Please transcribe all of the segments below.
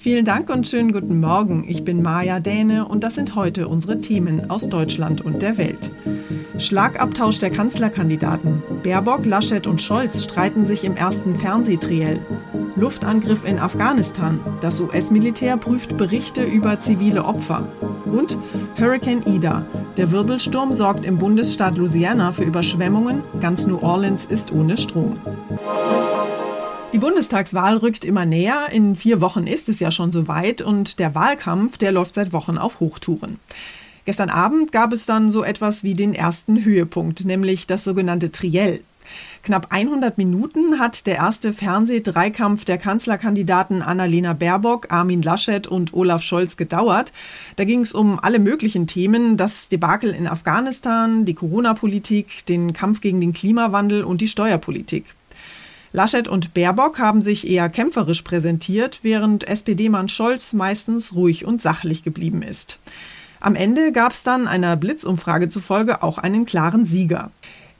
Vielen Dank und schönen guten Morgen. Ich bin Maja Däne und das sind heute unsere Themen aus Deutschland und der Welt. Schlagabtausch der Kanzlerkandidaten. Baerbock, Laschet und Scholz streiten sich im ersten Fernsehtriell. Luftangriff in Afghanistan. Das US-Militär prüft Berichte über zivile Opfer. Und Hurricane Ida. Der Wirbelsturm sorgt im Bundesstaat Louisiana für Überschwemmungen. Ganz New Orleans ist ohne Strom. Die Bundestagswahl rückt immer näher. In vier Wochen ist es ja schon soweit und der Wahlkampf, der läuft seit Wochen auf Hochtouren. Gestern Abend gab es dann so etwas wie den ersten Höhepunkt, nämlich das sogenannte Triell. Knapp 100 Minuten hat der erste Fernsehdreikampf der Kanzlerkandidaten Annalena Baerbock, Armin Laschet und Olaf Scholz gedauert. Da ging es um alle möglichen Themen, das Debakel in Afghanistan, die Corona-Politik, den Kampf gegen den Klimawandel und die Steuerpolitik. Laschet und Baerbock haben sich eher kämpferisch präsentiert, während SPD-Mann Scholz meistens ruhig und sachlich geblieben ist. Am Ende gab es dann einer Blitzumfrage zufolge auch einen klaren Sieger.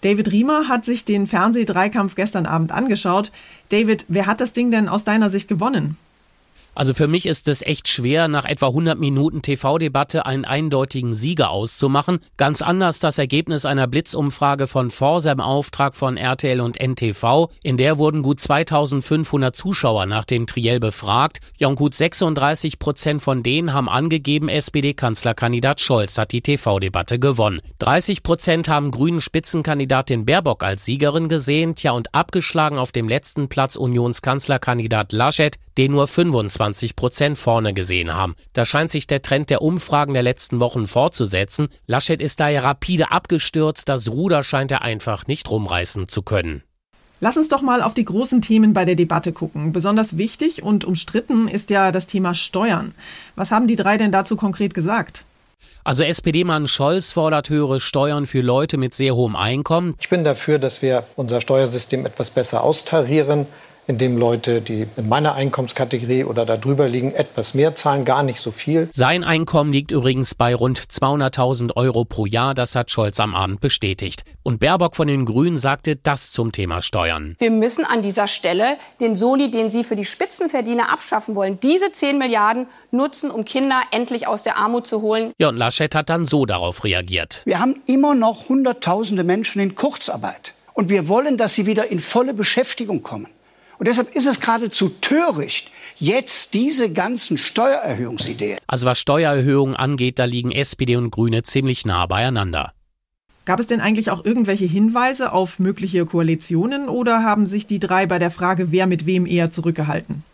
David Riemer hat sich den Fernsehdreikampf gestern Abend angeschaut. David, wer hat das Ding denn aus deiner Sicht gewonnen? Also für mich ist es echt schwer, nach etwa 100 Minuten TV-Debatte einen eindeutigen Sieger auszumachen. Ganz anders das Ergebnis einer Blitzumfrage von Forsa im Auftrag von RTL und NTV. In der wurden gut 2500 Zuschauer nach dem Triell befragt. Ja, und gut 36 Prozent von denen haben angegeben, SPD-Kanzlerkandidat Scholz hat die TV-Debatte gewonnen. 30 Prozent haben grünen Spitzenkandidatin Baerbock als Siegerin gesehen. Tja, und abgeschlagen auf dem letzten Platz Unionskanzlerkandidat Laschet, den nur 25 Prozent vorne gesehen haben. Da scheint sich der Trend der Umfragen der letzten Wochen fortzusetzen. Laschet ist daher rapide abgestürzt, das Ruder scheint er einfach nicht rumreißen zu können. Lass uns doch mal auf die großen Themen bei der Debatte gucken. Besonders wichtig und umstritten ist ja das Thema Steuern. Was haben die drei denn dazu konkret gesagt? Also SPD-Mann Scholz fordert höhere Steuern für Leute mit sehr hohem Einkommen. Ich bin dafür, dass wir unser Steuersystem etwas besser austarieren in dem Leute, die in meiner Einkommenskategorie oder darüber liegen, etwas mehr zahlen, gar nicht so viel. Sein Einkommen liegt übrigens bei rund 200.000 Euro pro Jahr, das hat Scholz am Abend bestätigt. Und Baerbock von den Grünen sagte das zum Thema Steuern. Wir müssen an dieser Stelle den Soli, den Sie für die Spitzenverdiener abschaffen wollen, diese 10 Milliarden nutzen, um Kinder endlich aus der Armut zu holen. Ja, und Laschet hat dann so darauf reagiert. Wir haben immer noch Hunderttausende Menschen in Kurzarbeit. Und wir wollen, dass sie wieder in volle Beschäftigung kommen. Und deshalb ist es geradezu töricht, jetzt diese ganzen Steuererhöhungsideen. Also was Steuererhöhungen angeht, da liegen SPD und Grüne ziemlich nah beieinander. Gab es denn eigentlich auch irgendwelche Hinweise auf mögliche Koalitionen oder haben sich die drei bei der Frage, wer mit wem eher zurückgehalten?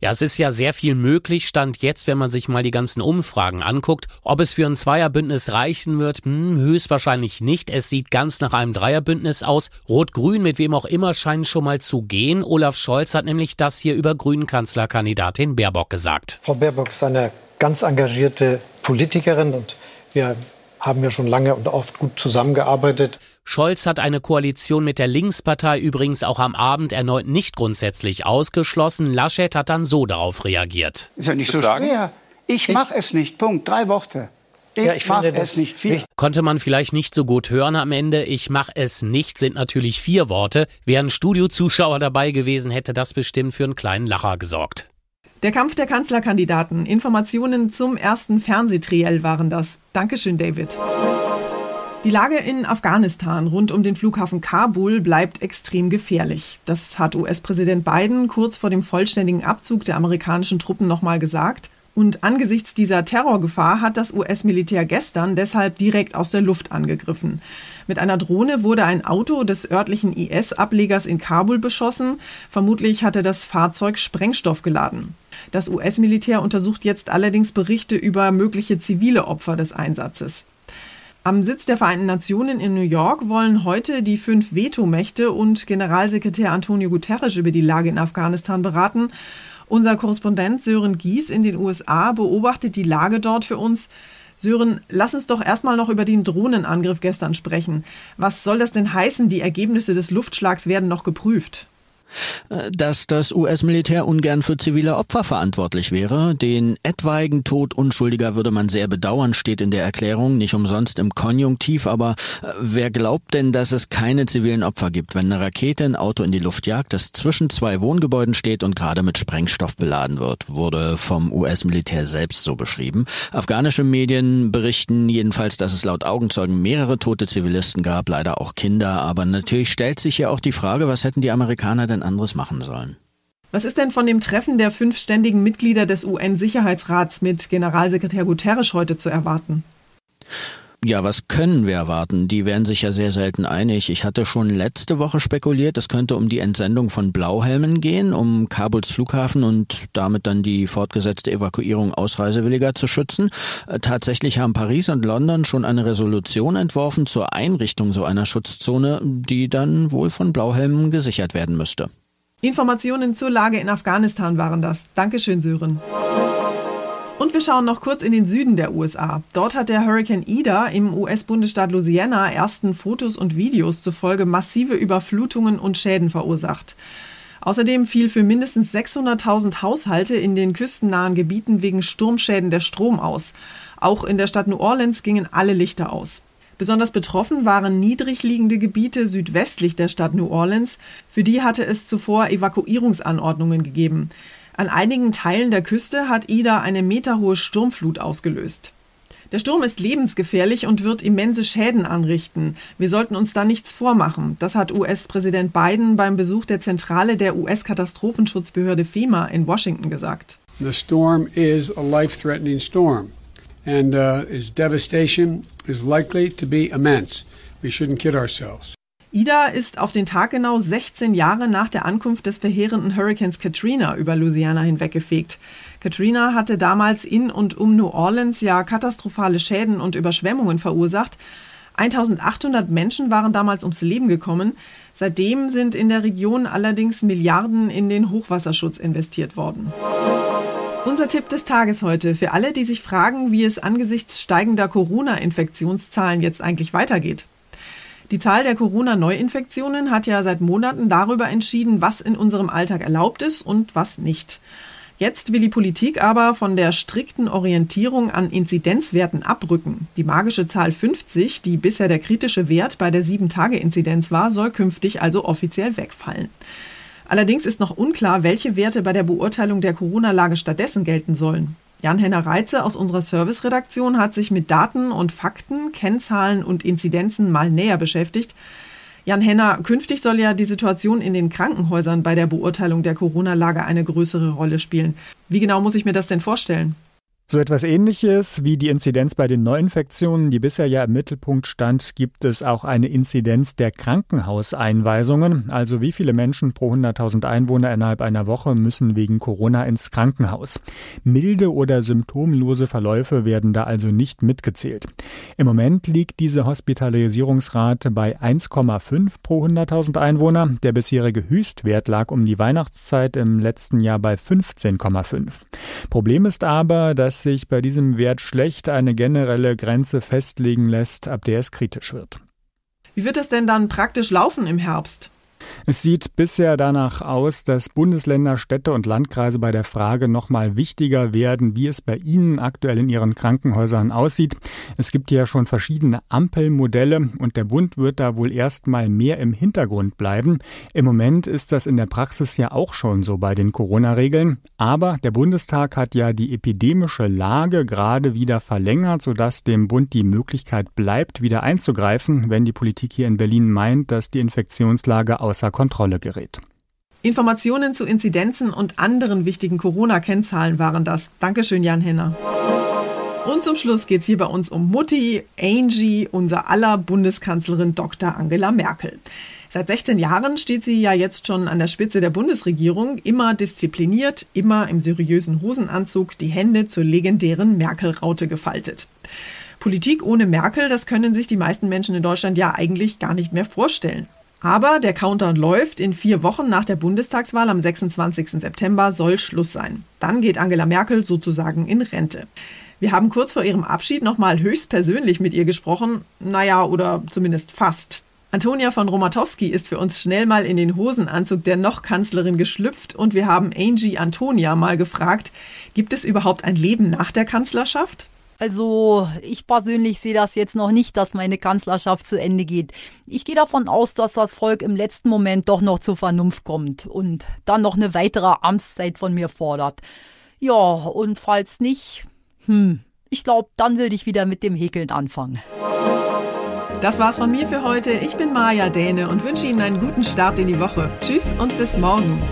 Ja, es ist ja sehr viel möglich, stand jetzt, wenn man sich mal die ganzen Umfragen anguckt. Ob es für ein Zweierbündnis reichen wird, hm, höchstwahrscheinlich nicht. Es sieht ganz nach einem Dreierbündnis aus. Rot-Grün, mit wem auch immer, scheinen schon mal zu gehen. Olaf Scholz hat nämlich das hier über Grünen-Kanzlerkandidatin Baerbock gesagt. Frau Baerbock ist eine ganz engagierte Politikerin und wir haben ja schon lange und oft gut zusammengearbeitet. Scholz hat eine Koalition mit der Linkspartei übrigens auch am Abend erneut nicht grundsätzlich ausgeschlossen. Laschet hat dann so darauf reagiert. Ist ja nicht so schwer. Ich mache es nicht. Punkt. Drei Worte. Ich, ja, ich mache es nicht viel. Konnte man vielleicht nicht so gut hören am Ende. Ich mache es nicht sind natürlich vier Worte. Wären Studiozuschauer dabei gewesen, hätte das bestimmt für einen kleinen Lacher gesorgt. Der Kampf der Kanzlerkandidaten. Informationen zum ersten Fernsehtriell waren das. Dankeschön, David. Die Lage in Afghanistan rund um den Flughafen Kabul bleibt extrem gefährlich. Das hat US-Präsident Biden kurz vor dem vollständigen Abzug der amerikanischen Truppen nochmal gesagt. Und angesichts dieser Terrorgefahr hat das US-Militär gestern deshalb direkt aus der Luft angegriffen. Mit einer Drohne wurde ein Auto des örtlichen IS-Ablegers in Kabul beschossen. Vermutlich hatte das Fahrzeug Sprengstoff geladen. Das US-Militär untersucht jetzt allerdings Berichte über mögliche zivile Opfer des Einsatzes. Am Sitz der Vereinten Nationen in New York wollen heute die fünf Vetomächte und Generalsekretär Antonio Guterres über die Lage in Afghanistan beraten. Unser Korrespondent Sören Gies in den USA beobachtet die Lage dort für uns. Sören, lass uns doch erstmal noch über den Drohnenangriff gestern sprechen. Was soll das denn heißen? Die Ergebnisse des Luftschlags werden noch geprüft. Dass das US-Militär ungern für zivile Opfer verantwortlich wäre. Den etwaigen Tod Unschuldiger würde man sehr bedauern, steht in der Erklärung, nicht umsonst im Konjunktiv. Aber äh, wer glaubt denn, dass es keine zivilen Opfer gibt, wenn eine Rakete ein Auto in die Luft jagt, das zwischen zwei Wohngebäuden steht und gerade mit Sprengstoff beladen wird, wurde vom US-Militär selbst so beschrieben. Afghanische Medien berichten jedenfalls, dass es laut Augenzeugen mehrere tote Zivilisten gab, leider auch Kinder. Aber natürlich stellt sich ja auch die Frage, was hätten die Amerikaner denn anderes machen sollen. Was ist denn von dem Treffen der fünf ständigen Mitglieder des UN-Sicherheitsrats mit Generalsekretär Guterres heute zu erwarten? Ja, was können wir erwarten? Die werden sich ja sehr selten einig. Ich hatte schon letzte Woche spekuliert, es könnte um die Entsendung von Blauhelmen gehen, um Kabuls Flughafen und damit dann die fortgesetzte Evakuierung Ausreisewilliger zu schützen. Äh, tatsächlich haben Paris und London schon eine Resolution entworfen zur Einrichtung so einer Schutzzone, die dann wohl von Blauhelmen gesichert werden müsste. Informationen zur Lage in Afghanistan waren das. Dankeschön, Sören. Und wir schauen noch kurz in den Süden der USA. Dort hat der Hurricane Ida im US-Bundesstaat Louisiana ersten Fotos und Videos zufolge massive Überflutungen und Schäden verursacht. Außerdem fiel für mindestens 600.000 Haushalte in den küstennahen Gebieten wegen Sturmschäden der Strom aus. Auch in der Stadt New Orleans gingen alle Lichter aus. Besonders betroffen waren niedrig liegende Gebiete südwestlich der Stadt New Orleans. Für die hatte es zuvor Evakuierungsanordnungen gegeben. An einigen Teilen der Küste hat Ida eine meterhohe Sturmflut ausgelöst. Der Sturm ist lebensgefährlich und wird immense Schäden anrichten. Wir sollten uns da nichts vormachen. Das hat US-Präsident Biden beim Besuch der Zentrale der US-Katastrophenschutzbehörde FEMA in Washington gesagt. The storm is a life-threatening storm and uh, its devastation is likely to be immense. We shouldn't kid ourselves. Ida ist auf den Tag genau 16 Jahre nach der Ankunft des verheerenden Hurrikans Katrina über Louisiana hinweggefegt. Katrina hatte damals in und um New Orleans ja katastrophale Schäden und Überschwemmungen verursacht. 1800 Menschen waren damals ums Leben gekommen. Seitdem sind in der Region allerdings Milliarden in den Hochwasserschutz investiert worden. Unser Tipp des Tages heute für alle, die sich fragen, wie es angesichts steigender Corona-Infektionszahlen jetzt eigentlich weitergeht. Die Zahl der Corona-Neuinfektionen hat ja seit Monaten darüber entschieden, was in unserem Alltag erlaubt ist und was nicht. Jetzt will die Politik aber von der strikten Orientierung an Inzidenzwerten abrücken. Die magische Zahl 50, die bisher der kritische Wert bei der 7-Tage-Inzidenz war, soll künftig also offiziell wegfallen. Allerdings ist noch unklar, welche Werte bei der Beurteilung der Corona-Lage stattdessen gelten sollen. Jan-Henner Reitze aus unserer Serviceredaktion hat sich mit Daten und Fakten, Kennzahlen und Inzidenzen mal näher beschäftigt. Jan-Henner, künftig soll ja die Situation in den Krankenhäusern bei der Beurteilung der Corona-Lage eine größere Rolle spielen. Wie genau muss ich mir das denn vorstellen? So etwas ähnliches wie die Inzidenz bei den Neuinfektionen, die bisher ja im Mittelpunkt stand, gibt es auch eine Inzidenz der Krankenhauseinweisungen. Also wie viele Menschen pro 100.000 Einwohner innerhalb einer Woche müssen wegen Corona ins Krankenhaus. Milde oder symptomlose Verläufe werden da also nicht mitgezählt. Im Moment liegt diese Hospitalisierungsrate bei 1,5 pro 100.000 Einwohner. Der bisherige Höchstwert lag um die Weihnachtszeit im letzten Jahr bei 15,5. Problem ist aber, dass dass sich bei diesem Wert schlecht eine generelle Grenze festlegen lässt, ab der es kritisch wird. Wie wird es denn dann praktisch laufen im Herbst? Es sieht bisher danach aus, dass Bundesländer, Städte und Landkreise bei der Frage nochmal wichtiger werden, wie es bei ihnen aktuell in ihren Krankenhäusern aussieht. Es gibt ja schon verschiedene Ampelmodelle und der Bund wird da wohl erstmal mehr im Hintergrund bleiben. Im Moment ist das in der Praxis ja auch schon so bei den Corona-Regeln. Aber der Bundestag hat ja die epidemische Lage gerade wieder verlängert, sodass dem Bund die Möglichkeit bleibt, wieder einzugreifen, wenn die Politik hier in Berlin meint, dass die Infektionslage aus außer Kontrolle gerät. Informationen zu Inzidenzen und anderen wichtigen Corona-Kennzahlen waren das. Dankeschön, Jan Henner. Und zum Schluss geht es hier bei uns um Mutti, Angie, unser aller Bundeskanzlerin Dr. Angela Merkel. Seit 16 Jahren steht sie ja jetzt schon an der Spitze der Bundesregierung, immer diszipliniert, immer im seriösen Hosenanzug, die Hände zur legendären Merkel-Raute gefaltet. Politik ohne Merkel, das können sich die meisten Menschen in Deutschland ja eigentlich gar nicht mehr vorstellen. Aber der Countdown läuft. In vier Wochen nach der Bundestagswahl am 26. September soll Schluss sein. Dann geht Angela Merkel sozusagen in Rente. Wir haben kurz vor ihrem Abschied nochmal höchstpersönlich mit ihr gesprochen. Naja, oder zumindest fast. Antonia von Romatowski ist für uns schnell mal in den Hosenanzug der noch Kanzlerin geschlüpft und wir haben Angie Antonia mal gefragt, gibt es überhaupt ein Leben nach der Kanzlerschaft? Also ich persönlich sehe das jetzt noch nicht, dass meine Kanzlerschaft zu Ende geht. Ich gehe davon aus, dass das Volk im letzten Moment doch noch zur Vernunft kommt und dann noch eine weitere Amtszeit von mir fordert. Ja, und falls nicht, hm, ich glaube, dann würde ich wieder mit dem Häkeln anfangen. Das war's von mir für heute. Ich bin Maja Däne und wünsche Ihnen einen guten Start in die Woche. Tschüss und bis morgen.